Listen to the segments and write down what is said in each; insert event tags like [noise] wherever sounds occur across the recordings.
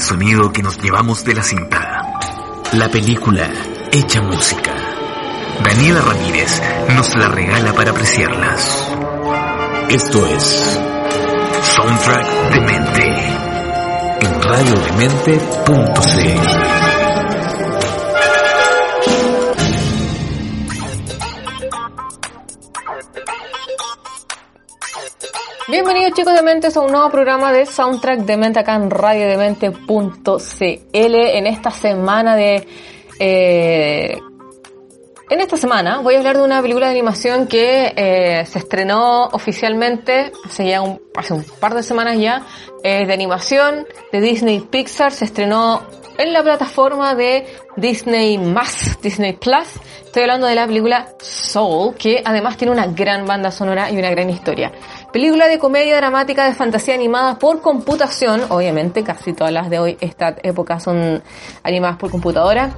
El sonido que nos llevamos de la cinta. La película hecha música. Daniela Ramírez nos la regala para apreciarlas. Esto es Soundtrack de Mente en radiodemente.cl. Bienvenidos chicos de Mentes a un nuevo programa de Soundtrack de Mente acá en radiodemente.cl en esta semana de... eh, en esta semana voy a hablar de una película de animación que eh, se estrenó oficialmente hace ya un, hace un par de semanas ya, de animación de Disney Pixar, se estrenó en la plataforma de Disney Disney Plus. Estoy hablando de la película Soul, que además tiene una gran banda sonora y una gran historia. Película de comedia dramática de fantasía animada por computación, obviamente casi todas las de hoy, esta época son animadas por computadora.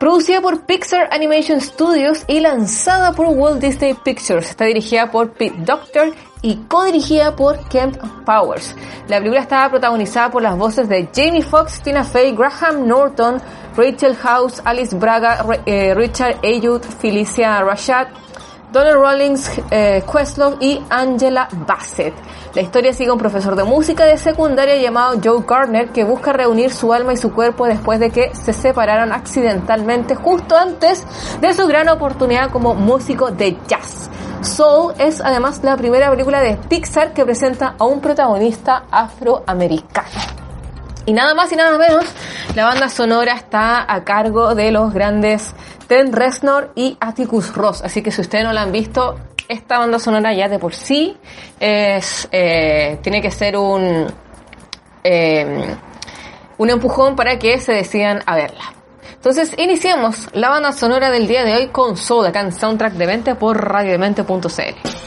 Producida por Pixar Animation Studios y lanzada por Walt Disney Pictures. Está dirigida por Pete Docter y co-dirigida por Kemp Powers. La película estaba protagonizada por las voces de Jamie Foxx, Tina Fey, Graham Norton, Rachel House, Alice Braga, eh, Richard Ayoud, Felicia Rashad, Donald Rawlings, eh, Questlove y Angela Bassett. La historia sigue a un profesor de música de secundaria llamado Joe Gardner que busca reunir su alma y su cuerpo después de que se separaron accidentalmente justo antes de su gran oportunidad como músico de jazz. Soul es además la primera película de Pixar que presenta a un protagonista afroamericano. Y nada más y nada menos, la banda sonora está a cargo de los grandes Trent Reznor y Atticus Ross. Así que si ustedes no la han visto, esta banda sonora ya de por sí es, eh, tiene que ser un, eh, un empujón para que se decidan a verla. Entonces iniciamos la banda sonora del día de hoy con Soul acá en Soundtrack de Mente por radiodemente.cl.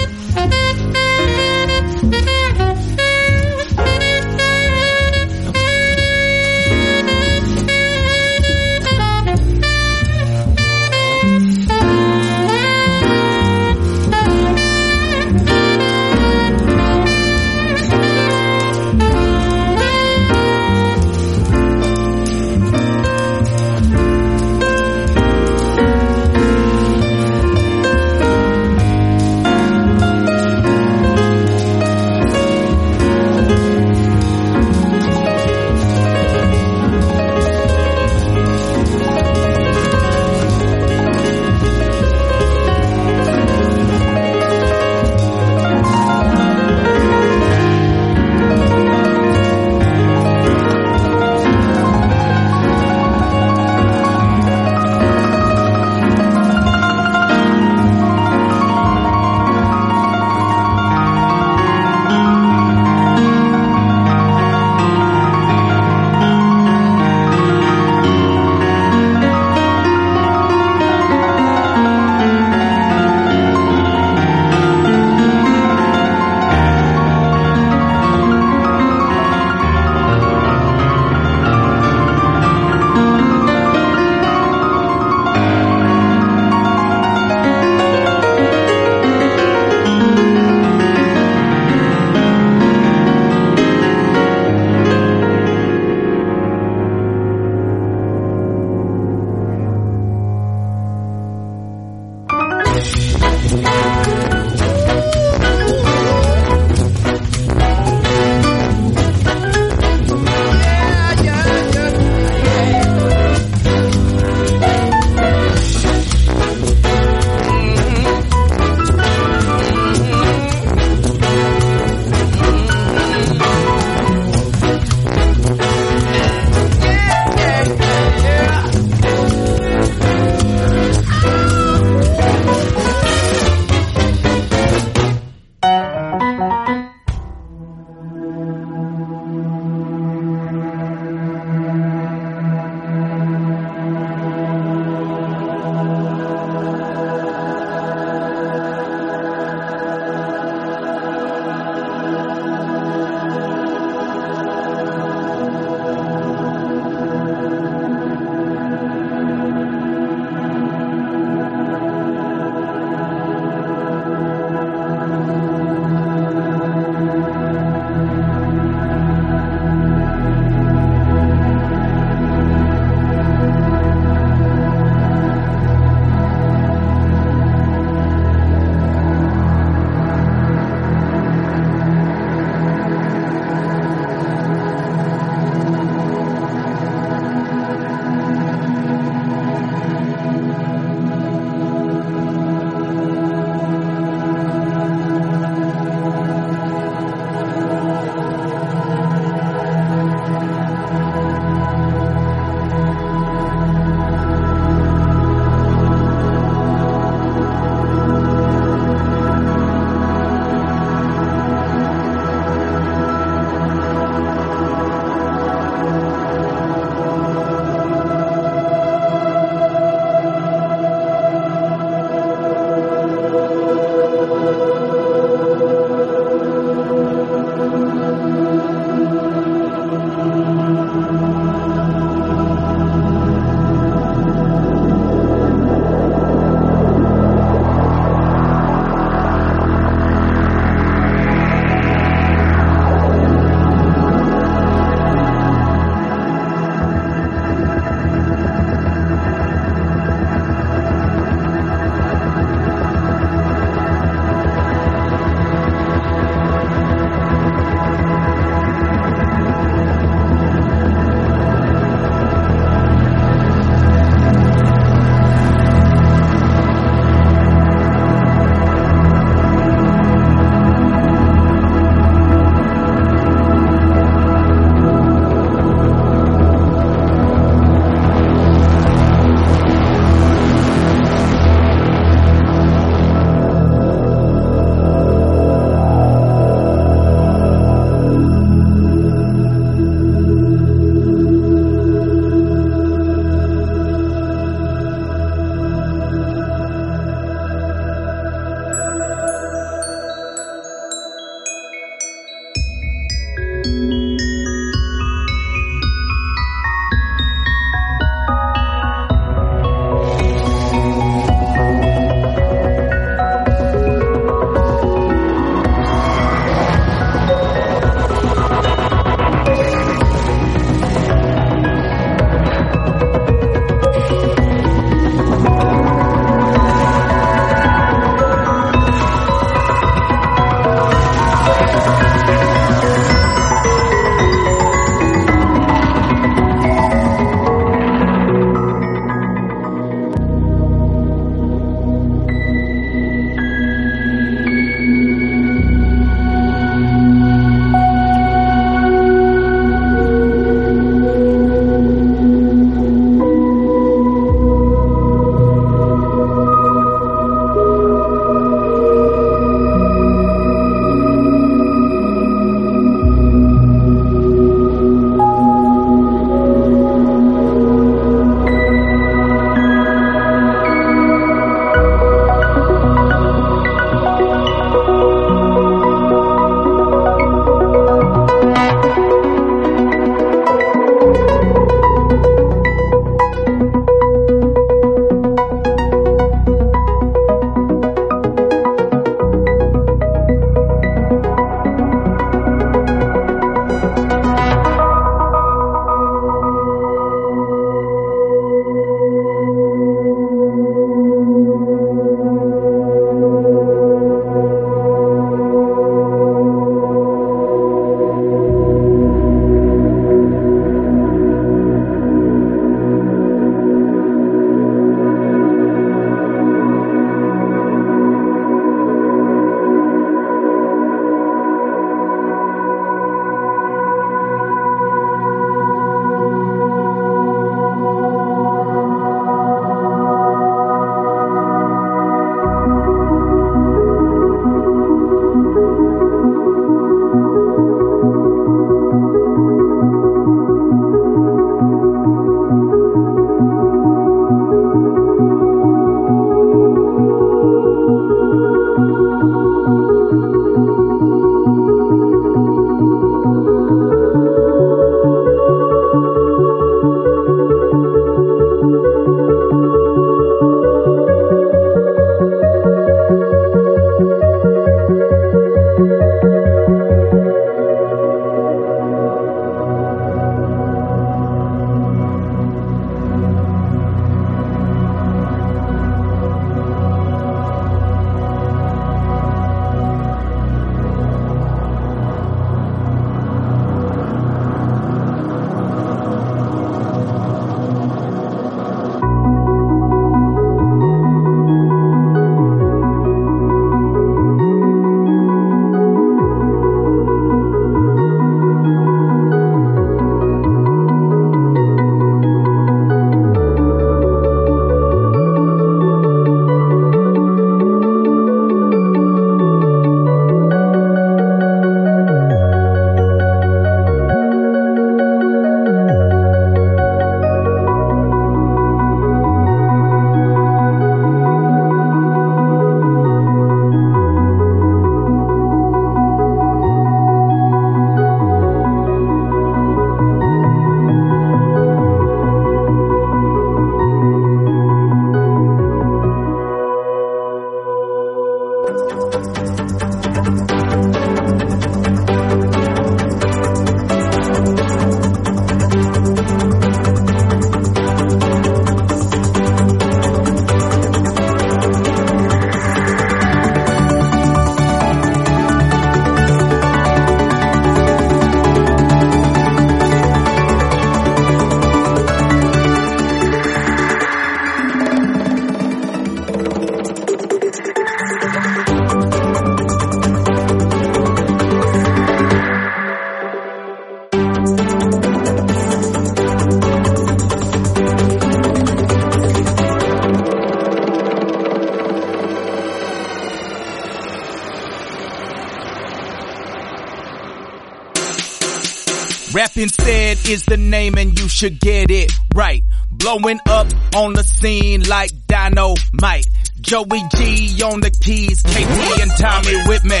is the name and you should get it right. Blowing up on the scene like dynamite. Joey G on the keys, KT and Tommy with me.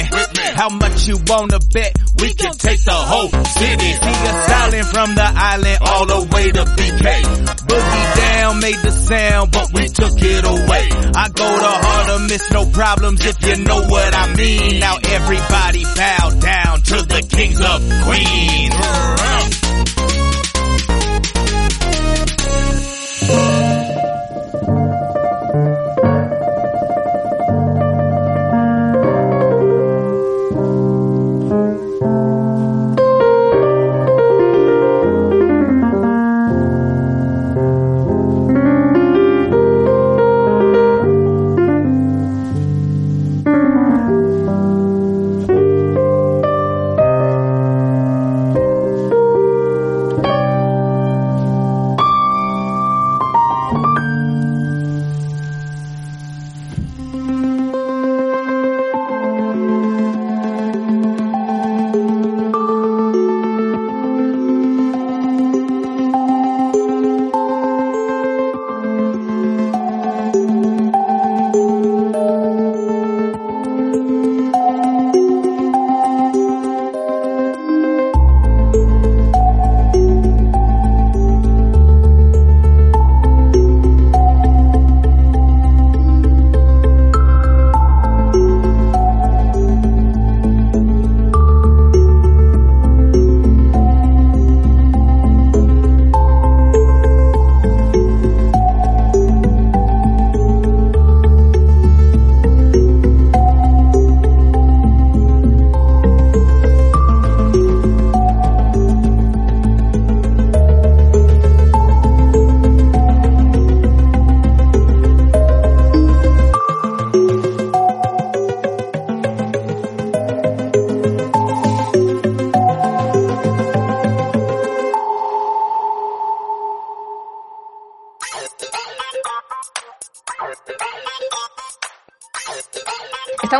How much you wanna bet? We can take the whole city. See us styling from the island all the way to BK. Boogie down made the sound, but we took it away. I go to Harlem, miss no problems if you know what I mean. Now everybody bow down to the kings of Queens.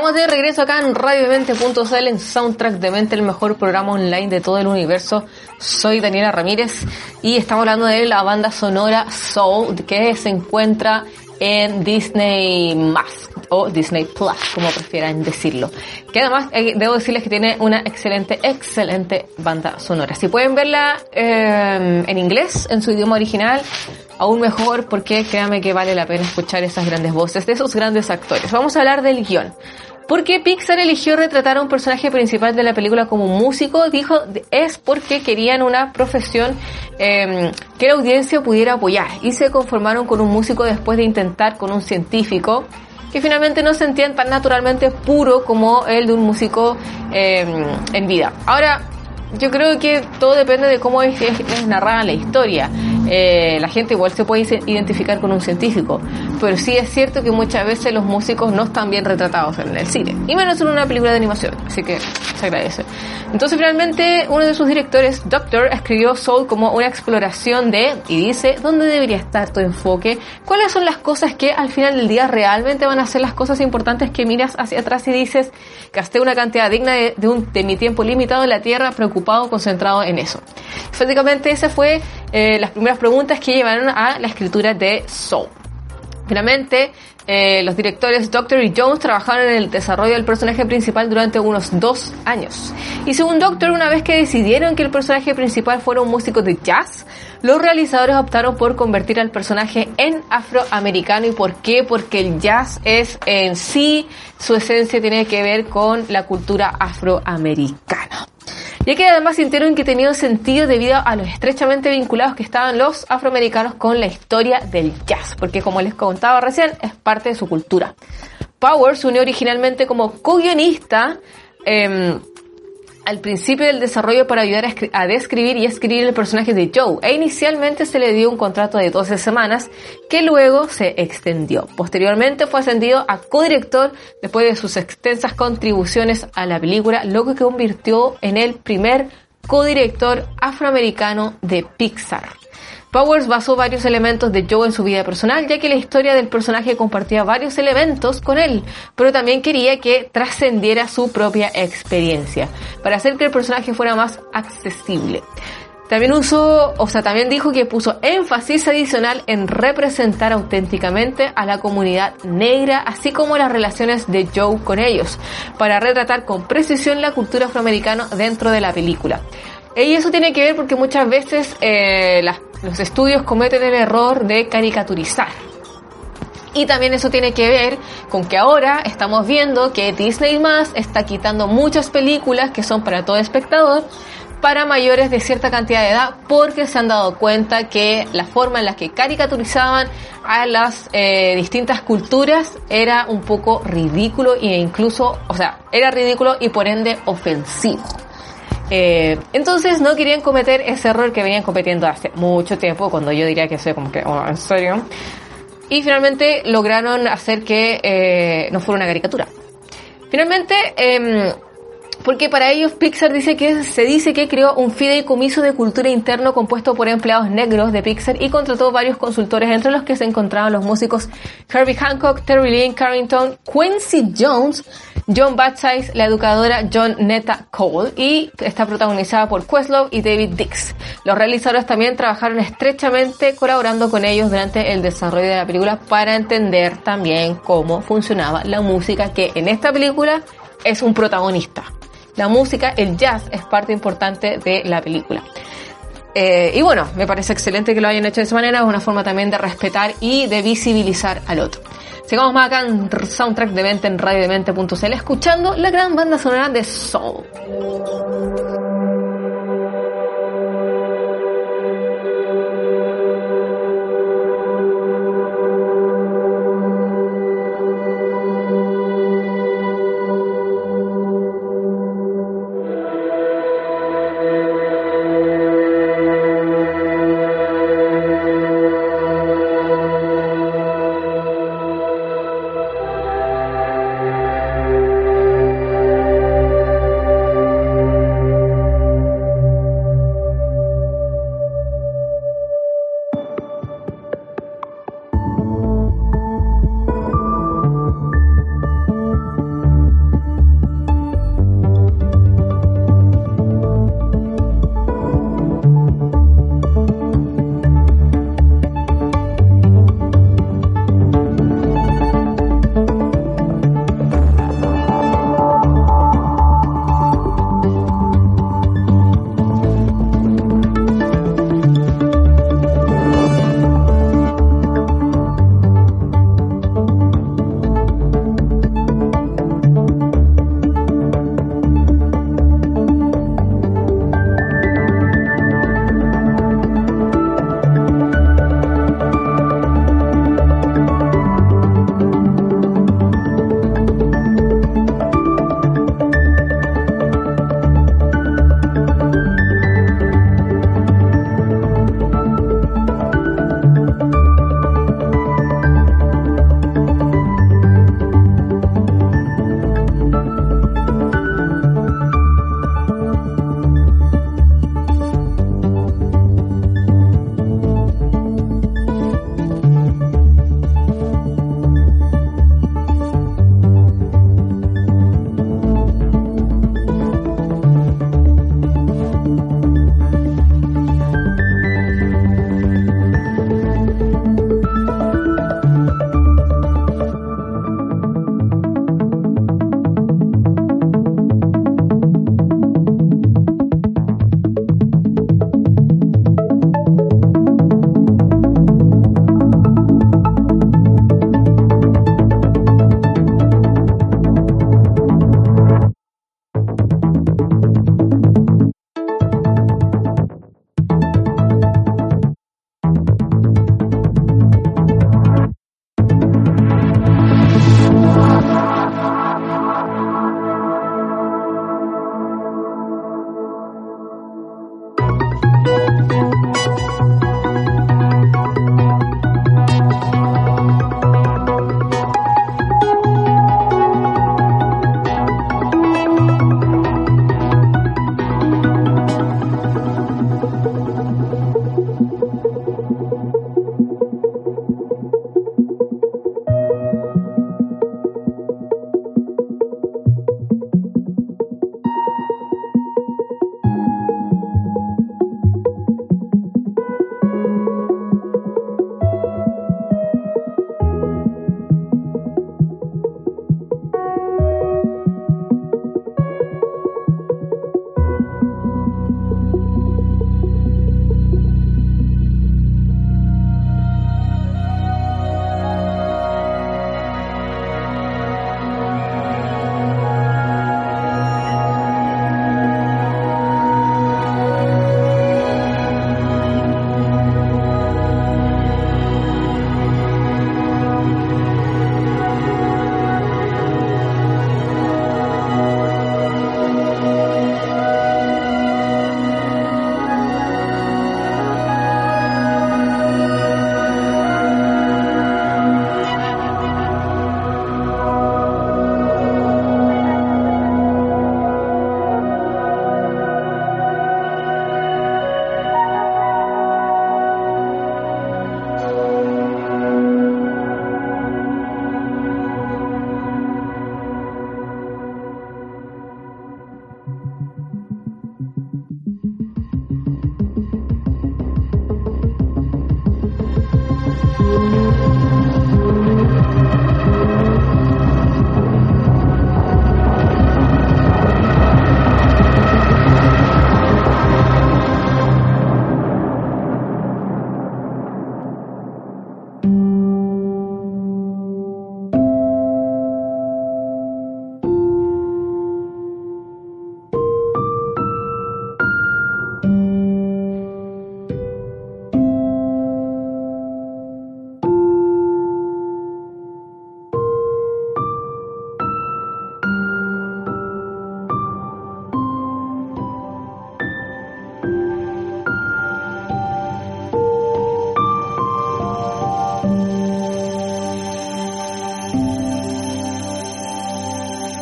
Estamos de regreso acá en radiodemente.cl en Soundtrack de Mente, el mejor programa online de todo el universo. Soy Daniela Ramírez y estamos hablando de la banda sonora Soul que se encuentra en Disney Más o Disney Plus, como prefieran decirlo. Que además eh, debo decirles que tiene una excelente, excelente banda sonora. Si pueden verla eh, en inglés, en su idioma original, aún mejor porque créanme que vale la pena escuchar esas grandes voces de esos grandes actores. Vamos a hablar del guion. Porque Pixar eligió retratar a un personaje principal de la película como músico, dijo, es porque querían una profesión eh, que la audiencia pudiera apoyar y se conformaron con un músico después de intentar con un científico que finalmente no se sentían tan naturalmente puro como el de un músico eh, en vida. Ahora, yo creo que todo depende de cómo es, es, narrada la historia. Eh, la gente igual se puede identificar con un científico, pero sí es cierto que muchas veces los músicos no están bien retratados en el cine, y menos en una película de animación, así que se agradece. Entonces finalmente uno de sus directores, Doctor, escribió Soul como una exploración de, y dice, ¿dónde debería estar tu enfoque? ¿Cuáles son las cosas que al final del día realmente van a ser las cosas importantes que miras hacia atrás y dices, gasté una cantidad digna de, de, un, de mi tiempo limitado en la Tierra, preocupado, concentrado en eso? Básicamente esa fue eh, las primeras preguntas que llevaron a la escritura de Soul. Finalmente, eh, los directores Doctor y Jones trabajaron en el desarrollo del personaje principal durante unos dos años. Y según Doctor, una vez que decidieron que el personaje principal fuera un músico de jazz, los realizadores optaron por convertir al personaje en afroamericano. ¿Y por qué? Porque el jazz es en sí, su esencia tiene que ver con la cultura afroamericana ya que además sintieron que tenía sentido debido a los estrechamente vinculados que estaban los afroamericanos con la historia del jazz, porque como les contaba recién, es parte de su cultura. Powers unió originalmente como co-guionista eh, al principio del desarrollo para ayudar a, describir y escribir el personaje de Joe, e inicialmente se le dio un contrato de 12 semanas que luego se extendió. Posteriormente fue ascendido a codirector después de sus extensas contribuciones a la película, lo que convirtió en el primer codirector afroamericano de Pixar. Powers basó varios elementos de Joe en su vida personal, ya que la historia del personaje compartía varios elementos con él, pero también quería que trascendiera su propia experiencia, para hacer que el personaje fuera más accesible. También usó, o sea, también dijo que puso énfasis adicional en representar auténticamente a la comunidad negra, así como las relaciones de Joe con ellos, para retratar con precisión la cultura afroamericana dentro de la película. Y eso tiene que ver porque muchas veces eh, los estudios cometen el error de caricaturizar. Y también eso tiene que ver con que ahora estamos viendo que Disney más está quitando muchas películas que son para todo espectador para mayores de cierta cantidad de edad porque se han dado cuenta que la forma en la que caricaturizaban a las eh, distintas culturas era un poco ridículo e incluso, o sea, era ridículo y por ende ofensivo. Eh, entonces no querían cometer ese error que venían cometiendo hace mucho tiempo, cuando yo diría que soy como que, oh, en serio. Y finalmente lograron hacer que eh, no fuera una caricatura. Finalmente, eh, porque para ellos Pixar dice que se dice que creó un fideicomiso de cultura interno compuesto por empleados negros de Pixar y contrató varios consultores entre los que se encontraban los músicos Herbie Hancock, Terry Lynn Carrington, Quincy Jones, John Batsize, la educadora John Netta Cole y está protagonizada por Questlove y David Dix. Los realizadores también trabajaron estrechamente colaborando con ellos durante el desarrollo de la película para entender también cómo funcionaba la música que en esta película es un protagonista. La música, el jazz, es parte importante de la película. Eh, y bueno, me parece excelente que lo hayan hecho de esa manera, es una forma también de respetar y de visibilizar al otro. Sigamos más acá en Soundtrack de Mente en radiodemente.cl escuchando la gran banda sonora de Soul.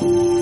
Bye.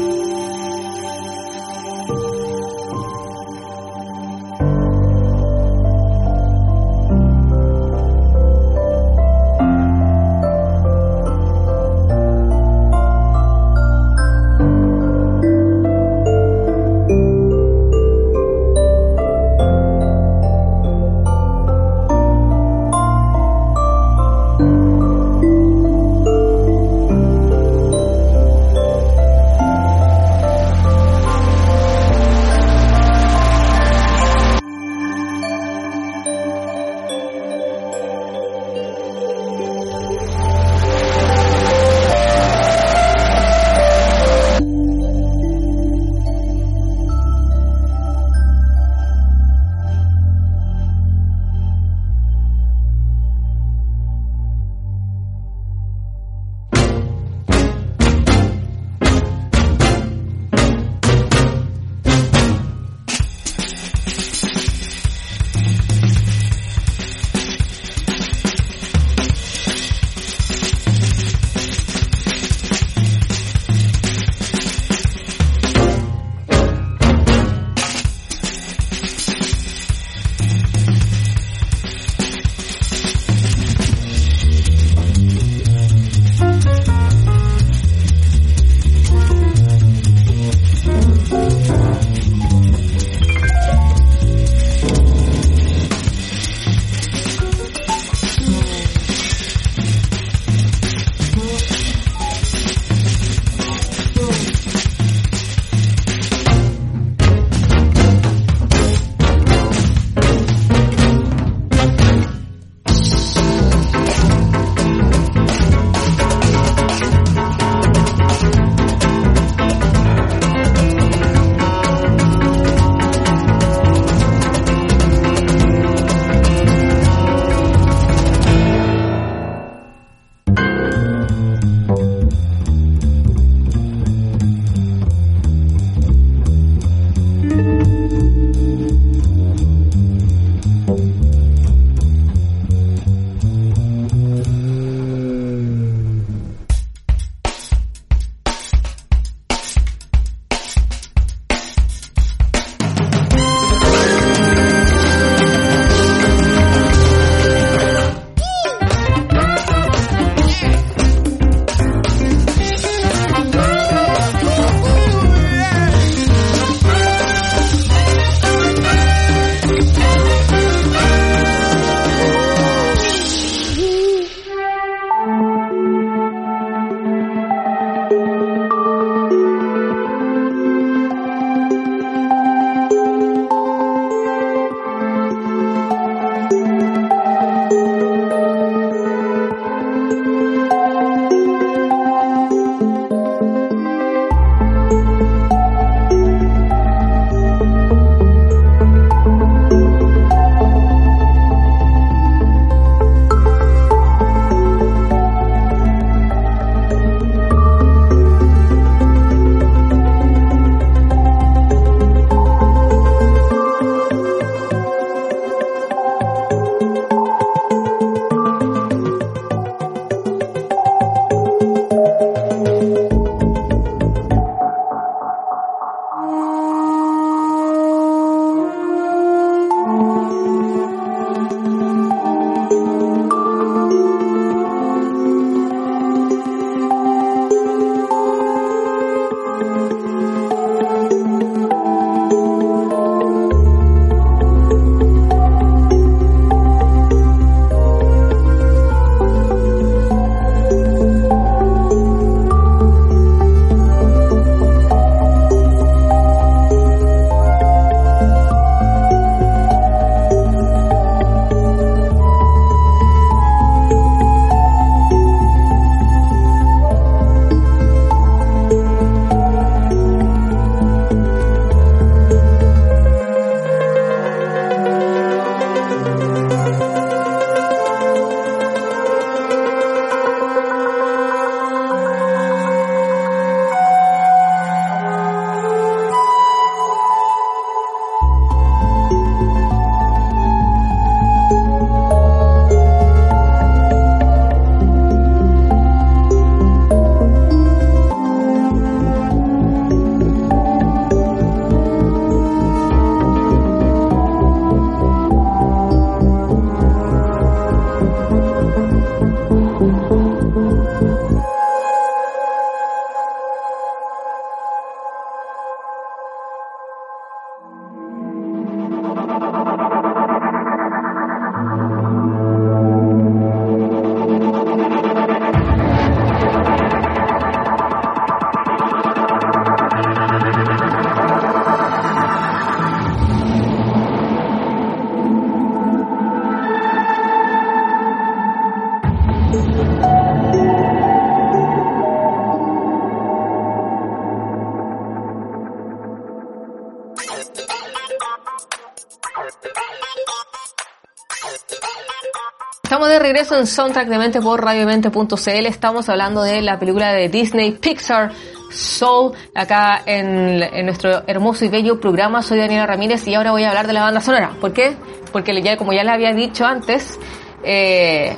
Regreso en Soundtrack de Mente por radiomente.cl. Estamos hablando de la película de Disney Pixar Soul acá en, nuestro hermoso y bello programa. Soy Daniela Ramírez y ahora voy a hablar de la banda sonora. ¿Por qué? Porque ya, como ya le había dicho antes, eh,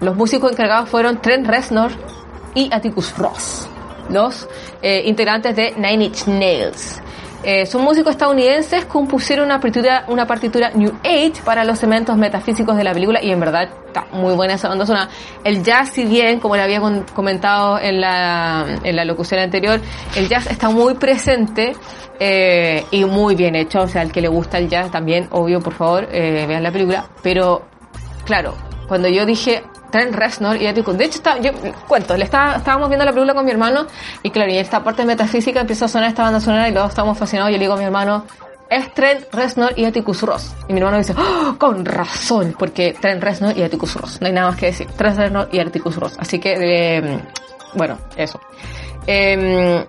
los músicos encargados fueron Trent Reznor y Atticus Ross, los eh, integrantes de Nine Inch Nails. Eh, son músicos estadounidenses, compusieron una partitura, una partitura New Age para los elementos metafísicos de la película y en verdad está muy buena esa banda sonora. El jazz, si bien, como le había comentado en la, en la locución anterior, el jazz está muy presente eh, y muy bien hecho. O sea, al que le gusta el jazz también, obvio, por favor, eh, vean la película. Pero, claro, cuando yo dije Trent Reznor y Atticus, de hecho, está, yo cuento, le estaba, estábamos viendo la película con mi hermano y claro, y esta parte metafísica empieza a sonar esta banda sonora y todos estamos fascinados. Yo le digo a mi hermano, es Trent Reznor y Atticus Ross. Y mi hermano dice, ¡Oh, con razón, porque Trent Reznor y Atticus Ross. No hay nada más que decir. Trent Reznor y Atticus Ross. Así que, eh, bueno, eso. Eh,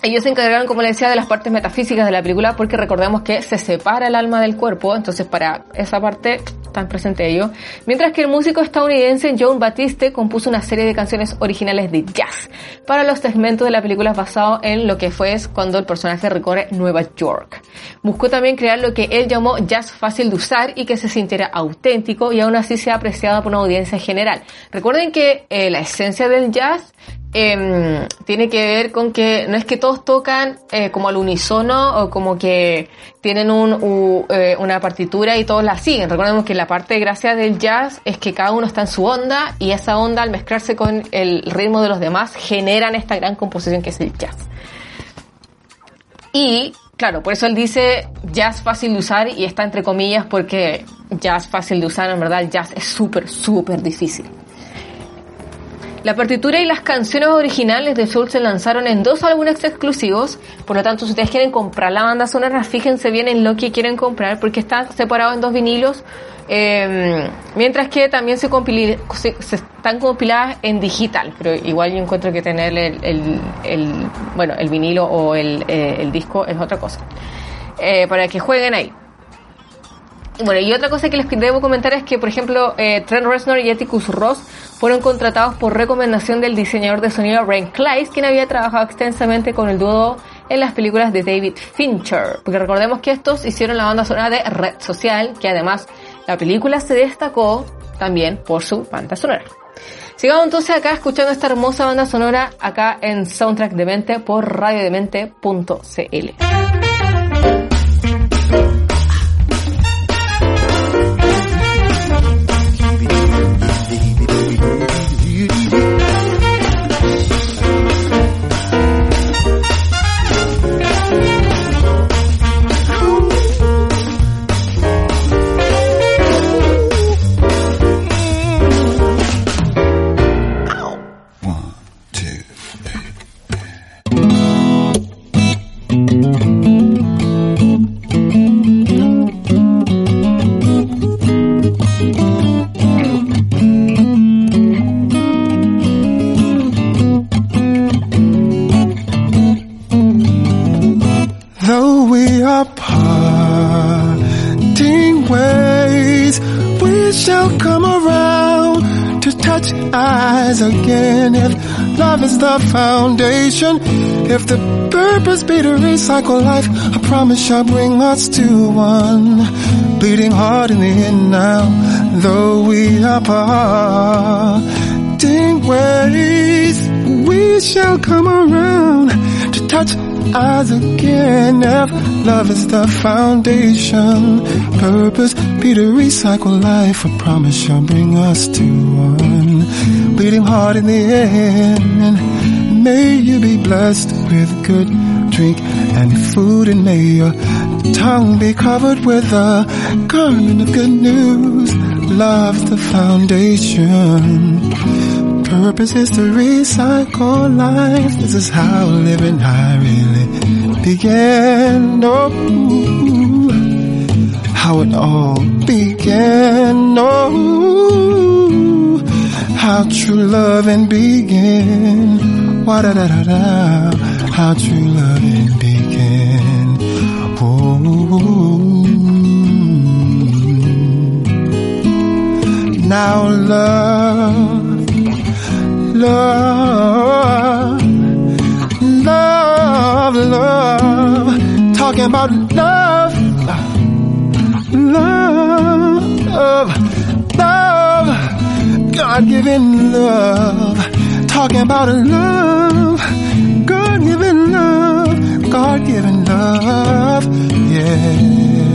ellos se encargaron, como le decía, de las partes metafísicas de la película porque recordemos que se separa el alma del cuerpo, entonces para esa parte están presentes ellos. Mientras que el músico estadounidense John Batiste compuso una serie de canciones originales de jazz para los segmentos de la película basado en lo que fue cuando el personaje recorre Nueva York. Buscó también crear lo que él llamó jazz fácil de usar y que se sintiera auténtico y aún así sea apreciado por una audiencia general. Recuerden que eh, la esencia del jazz eh, tiene que ver con que no es que todos tocan eh, como al unísono o como que tienen un, u- eh, una partitura y todos la siguen. Recordemos que la parte de gracia del jazz es que cada uno está en su onda y esa onda al mezclarse con el ritmo de los demás generan esta gran composición que es el jazz. Y claro, por eso él dice jazz fácil de usar y está entre comillas porque jazz fácil de usar, en verdad el jazz es súper, súper difícil. La partitura y las canciones originales de Soul se lanzaron en dos álbumes exclusivos, por lo tanto si ustedes quieren comprar la banda sonora, fíjense bien en lo que quieren comprar porque está separado en dos vinilos, eh, mientras que también se, compili- se, se están compiladas en digital, pero igual yo encuentro que tener el, el- el- bueno, el vinilo o el, eh, disco es otra cosa, Eh, para que jueguen ahí. Bueno, y otra cosa que les debo comentar es que, por ejemplo, eh, Trent Reznor y Atticus Ross fueron contratados por recomendación del diseñador de sonido Ren Kleiss, quien había trabajado extensamente con el dúo en las películas de David Fincher. Porque recordemos que estos hicieron la banda sonora de Red Social, que además la película se destacó también por su banda sonora. Sigamos entonces acá escuchando esta hermosa banda sonora acá en Soundtrack de Mente por radiodemente.cl. shall come around to touch eyes again. If love is the foundation, if the purpose be to recycle life, I promise shall bring us to one. Bleeding heart in the end now, though we are parting ways, we shall come around to touch eyes again. If love is the foundation, purpose be to recycle life. A promise shall bring us to one. Bleeding heart in the end. May you be blessed with good drink, and food, and may your tongue be covered with a garment of good news. Love's the foundation. Purpose is to recycle life. This is how living high really began. Oh, how it all began. Oh, how true loving began. Wa da da da da. How true loving began. Oh. Now love, love, love, love. Talking about love, love, love. God-given love. Talking about love, God-given love, God-given love. Yeah.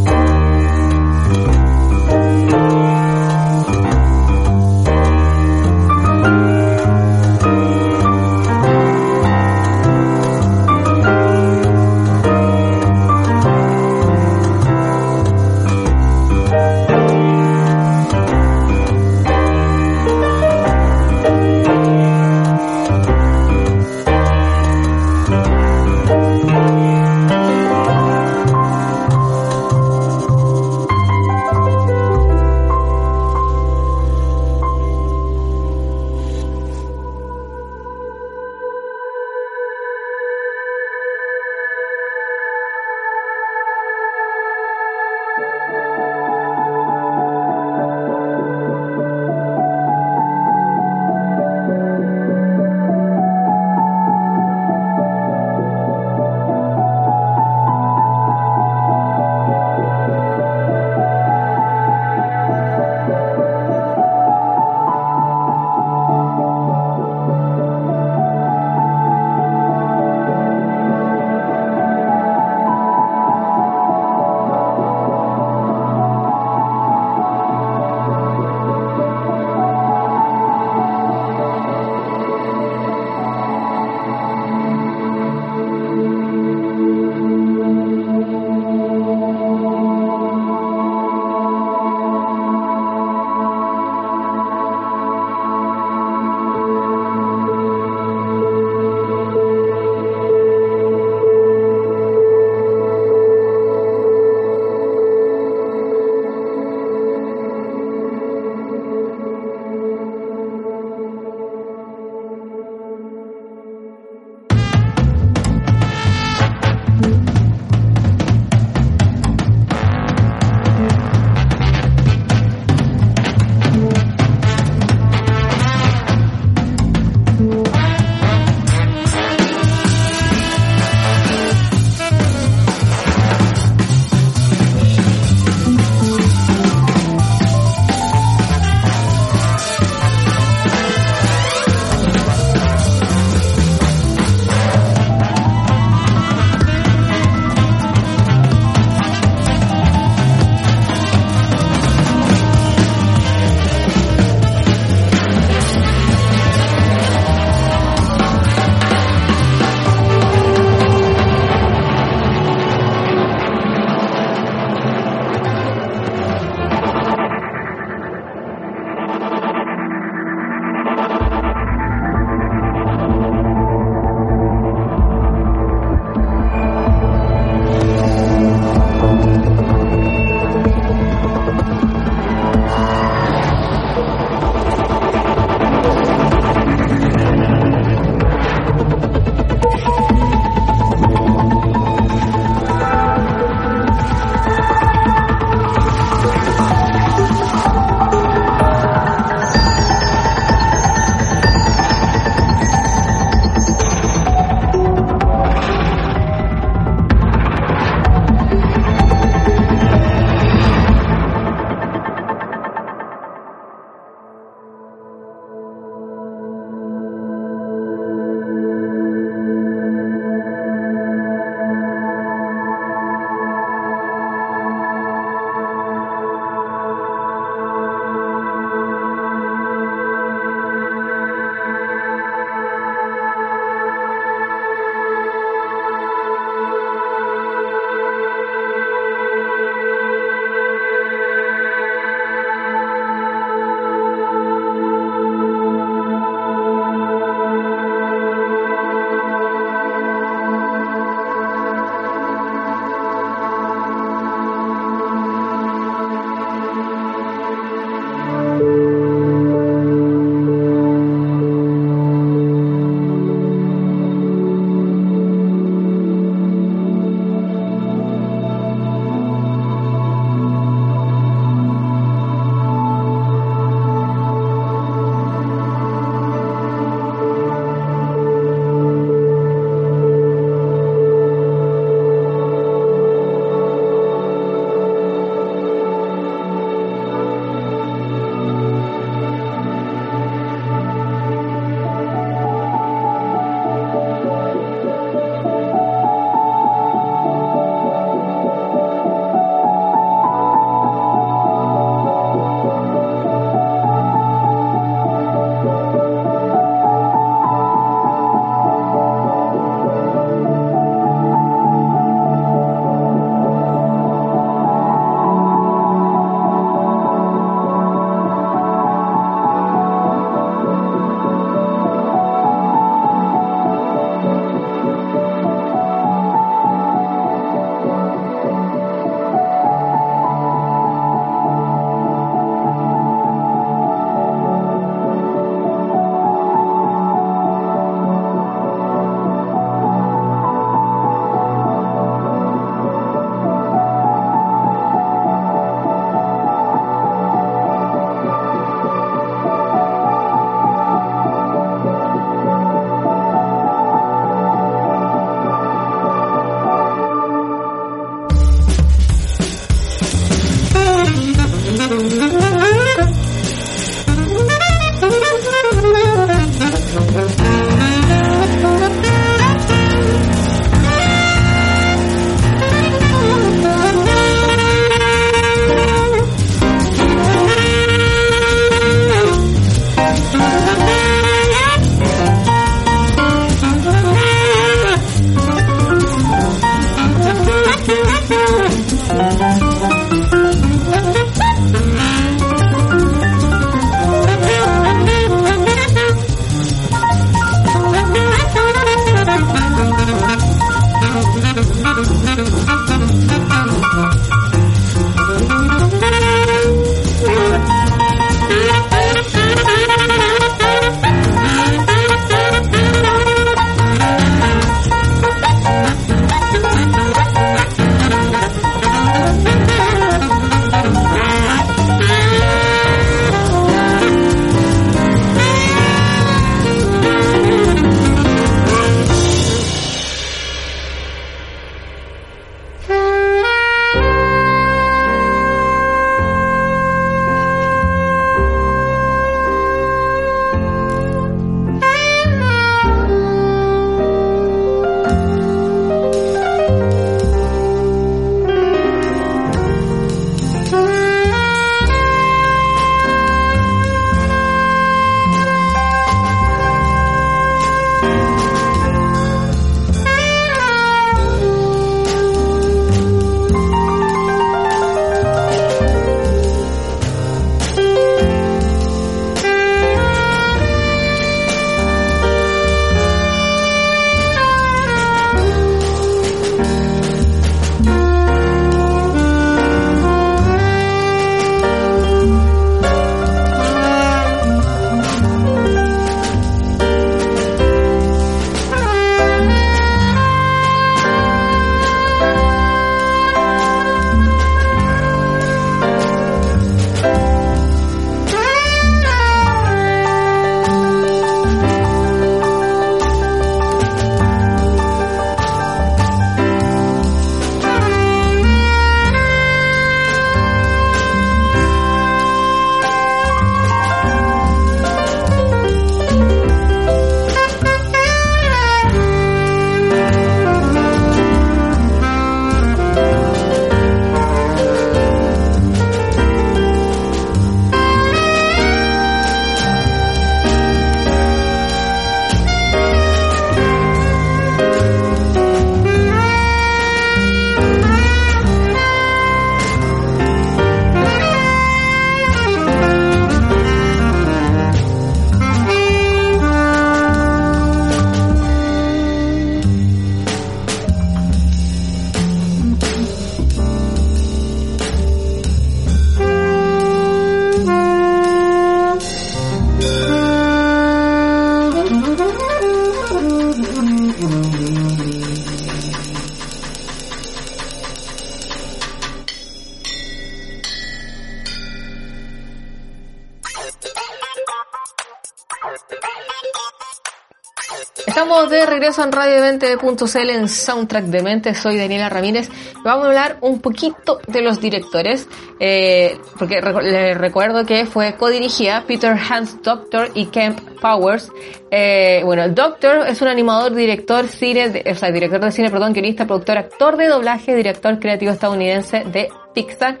Estamos de regreso en radiomente.cl en Soundtrack de Mente. Soy Daniela Ramírez. Vamos a hablar un poquito de los directores, eh, porque les recuerdo que fue codirigida Peter Hans Doctor y Kemp Powers. Eh, bueno, Doctor es un animador, director, cine, de- o sea, director de cine, perdón, guionista, productor, actor de doblaje, director creativo estadounidense de Pixar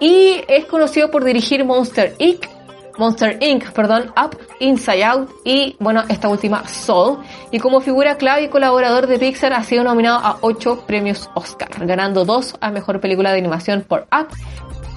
y es conocido por dirigir Monster Inc. Monster Inc., perdón, Up, Inside Out y, bueno, esta última, Soul. Y como figura clave y colaborador de Pixar ha sido nominado a 8 premios Oscar, ganando 2 a Mejor Película de Animación por Up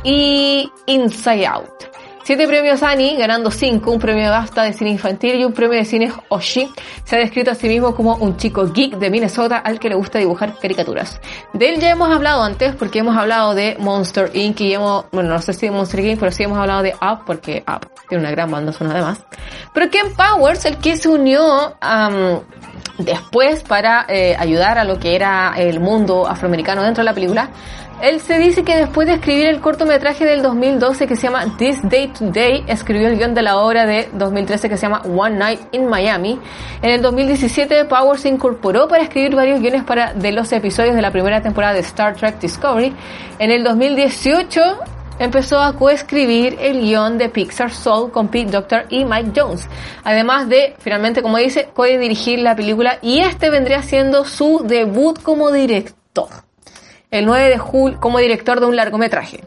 y Inside Out. 7 premios Annie, ganando 5, un premio BAFTA de cine infantil y un premio de cine Oshi. Se ha descrito a sí mismo como un chico geek de Minnesota al que le gusta dibujar caricaturas. De él ya hemos hablado antes porque hemos hablado de Monster Inc. y hemos, bueno, no sé si de Monster Inc., pero sí hemos hablado de Up porque Up tiene una gran banda sonora además. Pero Ken Powers, el que se unió después para eh, ayudar a lo que era el mundo afroamericano dentro de la película, él se dice que después de escribir el cortometraje del 2012 que se llama This Day Today, escribió el guion de la obra de 2013 que se llama One Night in Miami. En el 2017 Powers se incorporó para escribir varios guiones para, de los episodios de la primera temporada de Star Trek Discovery. En el 2018 empezó a coescribir el guion de Pixar Soul con Pete Doctor y Mike Jones. Además de, finalmente, como dice, co-dirigir la película y este vendría siendo su debut como director. El 9 de julio, como director de un largometraje.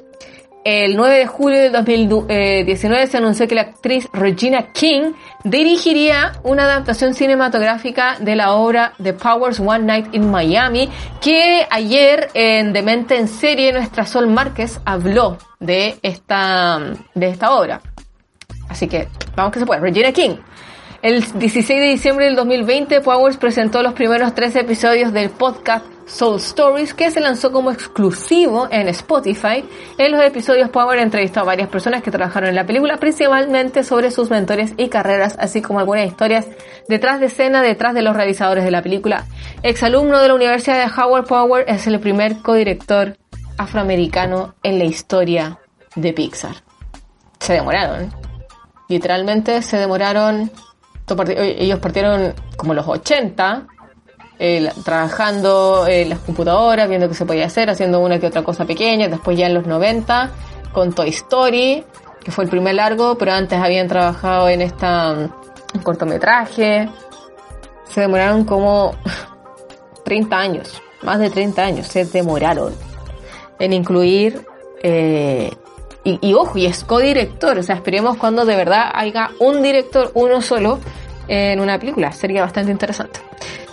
El 9 de julio del 2019 se anunció que la actriz Regina King dirigiría una adaptación cinematográfica de la obra The Powers One Night in Miami, que ayer en Demente en serie nuestra Sol Márquez habló de esta, de esta obra. Así que vamos que se puede. Regina King. El 16 de diciembre del 2020, Powers presentó los primeros tres episodios del podcast Soul Stories, que se lanzó como exclusivo en Spotify. En los episodios, Power entrevistó a varias personas que trabajaron en la película, principalmente sobre sus mentores y carreras, así como algunas historias detrás de escena, detrás de los realizadores de la película. Exalumno de la Universidad de Howard Power, es el primer codirector afroamericano en la historia de Pixar. Se demoraron. Literalmente se demoraron. Ellos partieron como los 80 eh, trabajando en las computadoras, viendo qué se podía hacer, haciendo una que otra cosa pequeña, después ya en los 90 con Toy Story, que fue el primer largo, pero antes habían trabajado en esta mm, cortometraje. Se demoraron como [laughs] 30 años, más de 30 años, se demoraron en incluir eh, y, ojo, y es codirector, o sea, esperemos cuando de verdad haya un director, uno solo, en una película, sería bastante interesante.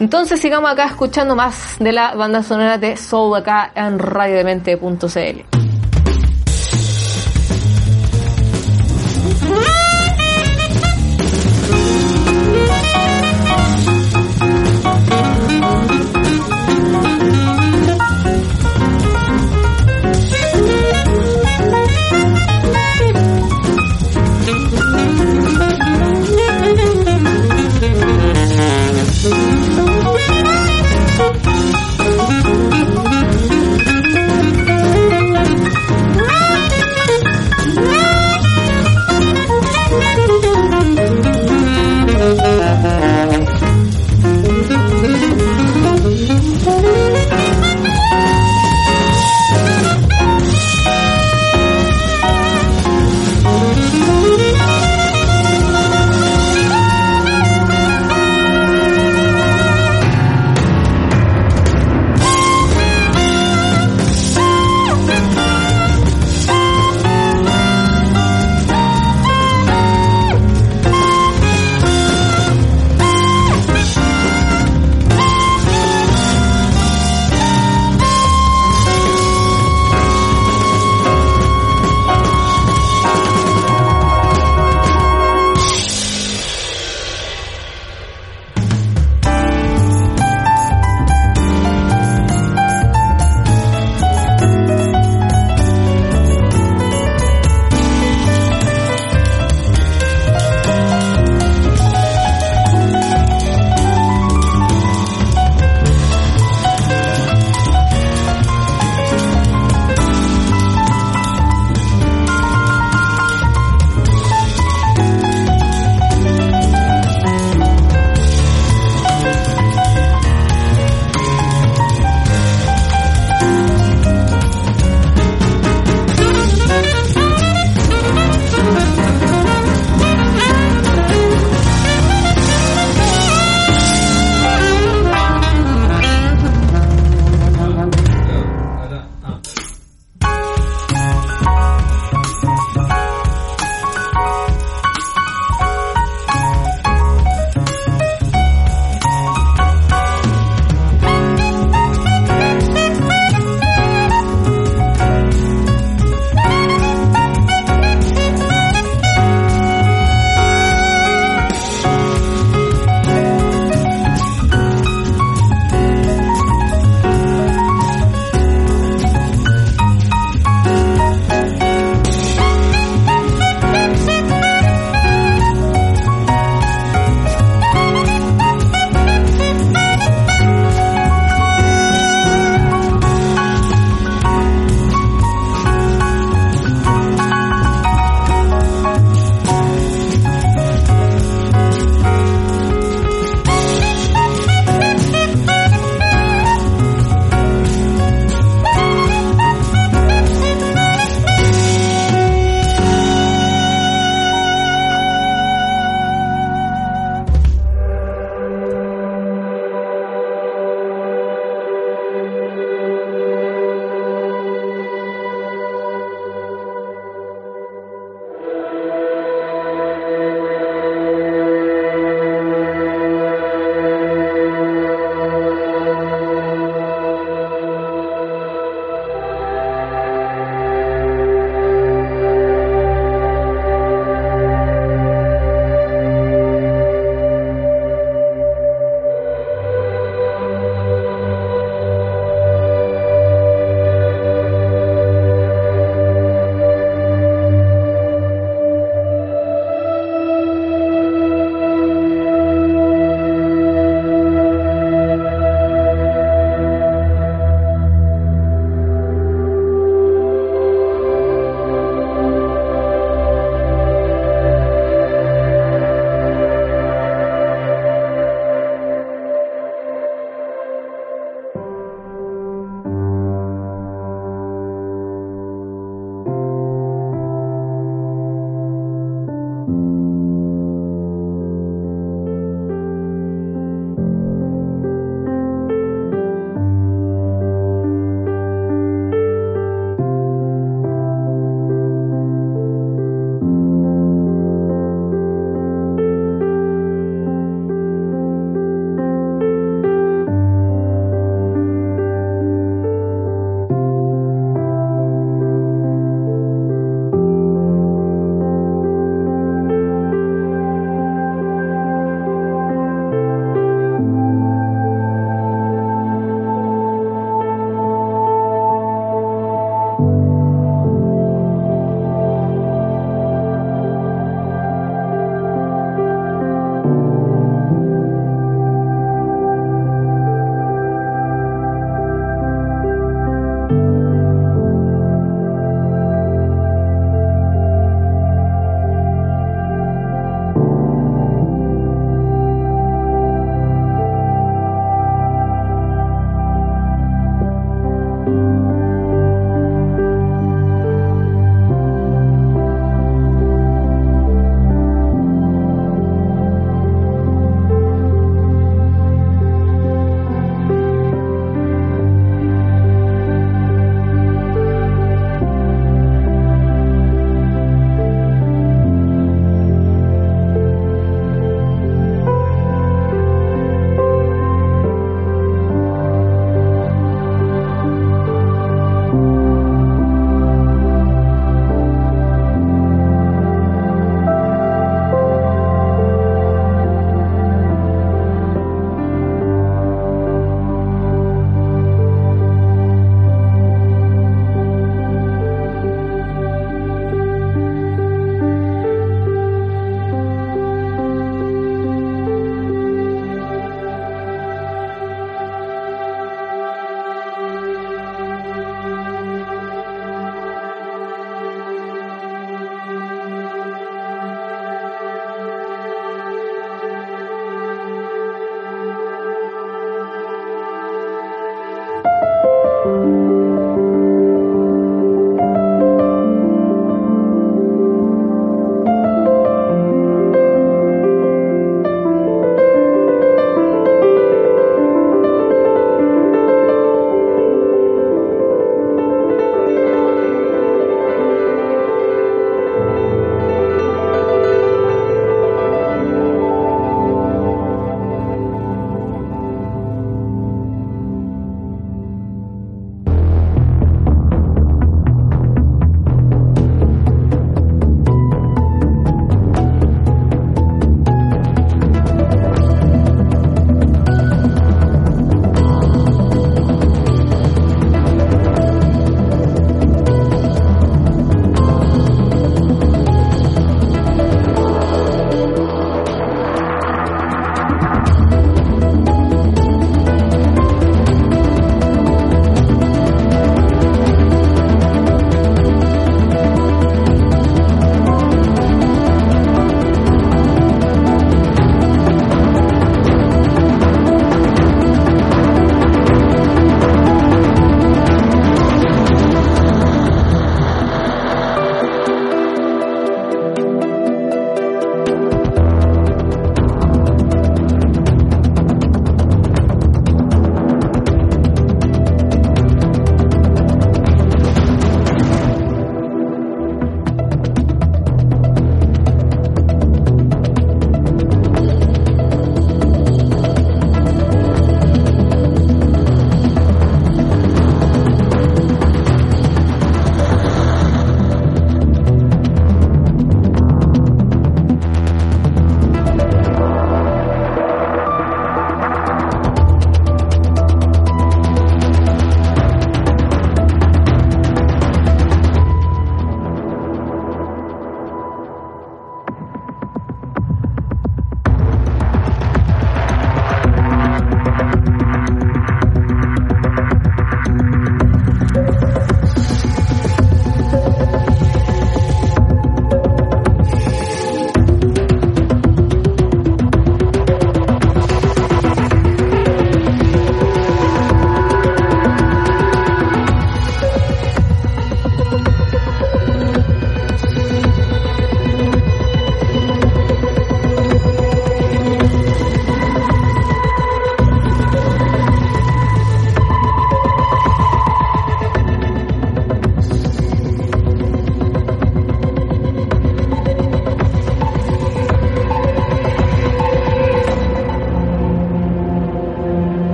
Entonces sigamos acá escuchando más de la banda sonora de Soul acá en radiodemente.cl.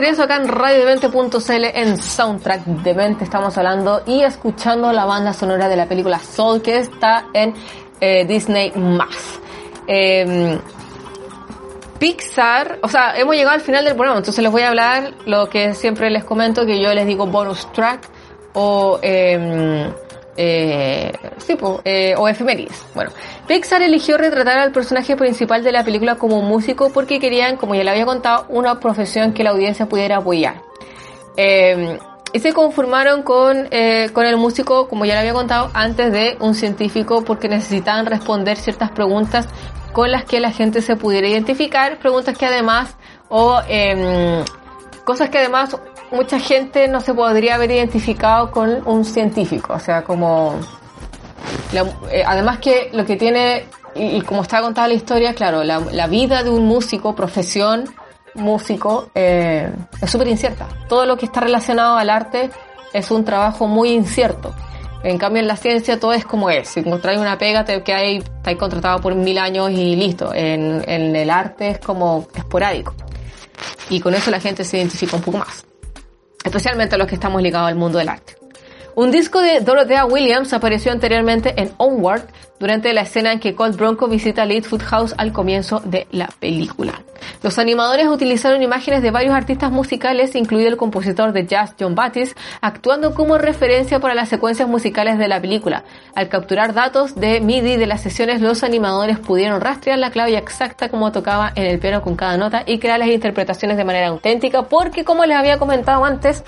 regreso acá en radiodemente.cl en Soundtrack de Mente. Estamos hablando y escuchando la banda sonora de la película Soul que está en eh, Disney más. Pixar, o sea, hemos llegado al final del programa, entonces les voy a hablar lo que siempre les comento, que yo les digo bonus track o eh, eh, eh, o efemérides. Bueno, Pixar eligió retratar al personaje principal de la película como músico porque querían, como ya le había contado, una profesión que la audiencia pudiera apoyar. Eh, y se conformaron con, eh, con el músico, como ya le había contado, antes de un científico porque necesitaban responder ciertas preguntas con las que la gente se pudiera identificar, preguntas que además, o em, cosas que además mucha gente no se podría haber identificado con un científico, o sea, como... eh, además que lo que tiene, y, como está contada la historia, claro, la, vida de un músico, profesión músico, eh, es súper incierta. Todo lo que está relacionado al arte es un trabajo muy incierto. En cambio, en la ciencia todo es como es. Si encontráis una pega, te que hay, estáis contratado por mil años y listo. En el arte es como esporádico. Y con eso la gente se identifica un poco más. Especialmente los que estamos ligados al mundo del arte. Un disco de Dorothea Williams apareció anteriormente en Onward durante la escena en que Colt Bronco visita Leadfoot House al comienzo de la película. Los animadores utilizaron imágenes de varios artistas musicales, incluido el compositor de jazz John Battis, actuando como referencia para las secuencias musicales de la película. Al capturar datos de MIDI de las sesiones, los animadores pudieron rastrear la clave exacta como tocaba en el piano con cada nota y crear las interpretaciones de manera auténtica, porque como les había comentado antes,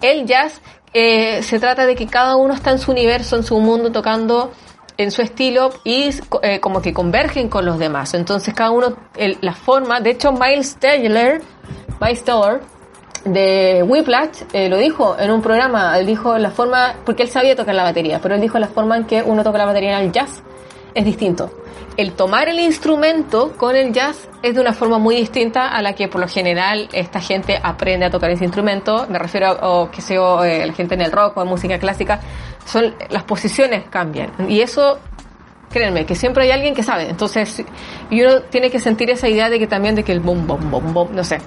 el jazz eh, se trata de que cada uno está en su universo, en su mundo, tocando en su estilo y eh, como que convergen con los demás. Entonces cada uno, la forma, de hecho Miles Teller, Miles Teller de Whiplash eh, lo dijo en un programa, él dijo la forma, porque él sabía tocar la batería, pero él dijo la forma en que uno toca la batería en el jazz es distinto. El tomar el instrumento con el jazz es de una forma muy distinta a la que por lo general esta gente aprende a tocar ese instrumento. Me refiero a o, que sea eh, la gente en el rock o en música clásica. Son las posiciones cambian y eso créanme que siempre hay alguien que sabe. Entonces y uno tiene que sentir esa idea de que también de que el bom bom bom bom no sé.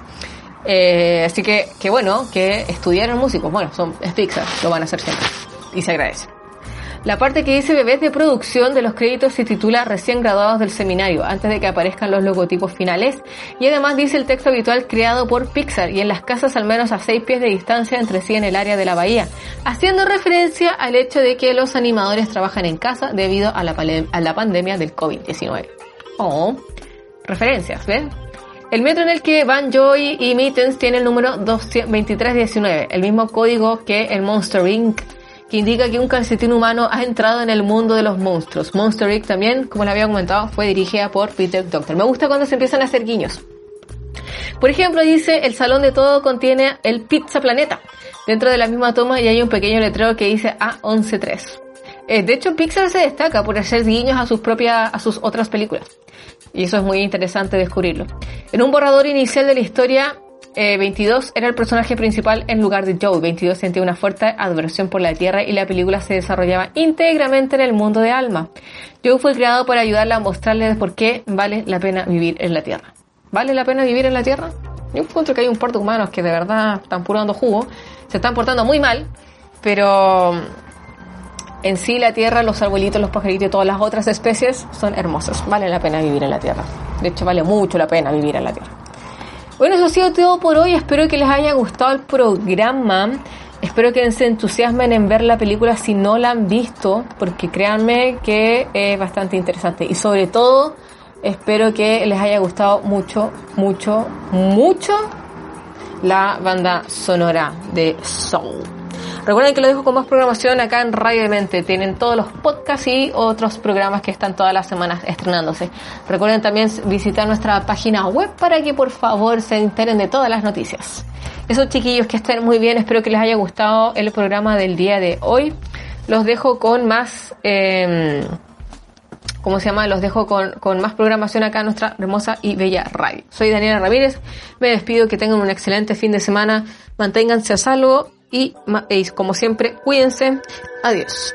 Eh, así que, que bueno, que estudiaron músicos. Bueno, son es Pixar, lo van a hacer siempre. Y se agradece. La parte que dice bebés de producción de los créditos se titula recién graduados del seminario, antes de que aparezcan los logotipos finales. Y además dice el texto habitual creado por Pixar y en las casas al menos a seis pies de distancia entre sí en el área de la bahía, haciendo referencia al hecho de que los animadores trabajan en casa debido a la, pandemia del COVID-19. Oh, referencias, ¿ven? El metro en el que Van Joy y Mittens tiene el número 2319, el mismo código que el Monster Inc., que indica que un calcetín humano ha entrado en el mundo de los monstruos. Monster Inc. también, como les había comentado, fue dirigida por Peter Doctor. Me gusta cuando se empiezan a hacer guiños. Por ejemplo, dice, el salón de todo contiene el Pizza Planeta. Dentro de la misma toma y hay un pequeño letrero que dice A113. Eh, de hecho, Pixar se destaca por hacer guiños a sus propias, a sus otras películas. Y eso es muy interesante descubrirlo. En un borrador inicial de la historia, eh, 22 era el personaje principal en lugar de Joe. 22 sentía una fuerte adversión por la Tierra y la película se desarrollaba íntegramente en el mundo de Alma. Joe fue creado para ayudarla a mostrarle por qué vale la pena vivir en la Tierra. ¿Vale la pena vivir en la Tierra? Yo encuentro que hay un par de humanos que de verdad están purando jugo, se están portando muy mal, pero en sí la Tierra, los arbolitos, los pajaritos y todas las otras especies son hermosas. Vale la pena vivir en la Tierra. De hecho, vale mucho la pena vivir en la Tierra. Bueno, eso ha sido todo por hoy. Espero que les haya gustado el programa. Espero que se entusiasmen en ver la película si no la han visto, porque créanme que es bastante interesante. Y sobre todo, espero que les haya gustado mucho, mucho, mucho la banda sonora de Soul. Recuerden que lo dejo con más programación acá en Radio de Mente. Tienen todos los podcasts y otros programas que están todas las semanas estrenándose. Recuerden también visitar nuestra página web para que por favor se enteren de todas las noticias. Esos chiquillos que estén muy bien, espero que les haya gustado el programa del día de hoy. Los dejo con más... Eh, ¿cómo se llama? Los dejo con, con, más programación acá en nuestra hermosa y bella radio. Soy Daniela Ramírez, me despido, que tengan un excelente fin de semana, manténganse a salvo y como siempre, cuídense. Adiós.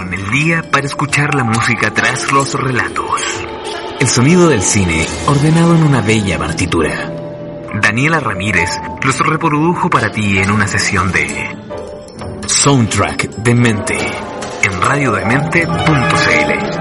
En el día para escuchar la música tras los relatos. El sonido del cine ordenado en una bella partitura. Daniela Ramírez los reprodujo para ti en una sesión de Soundtrack de Mente en radiodemente.cl.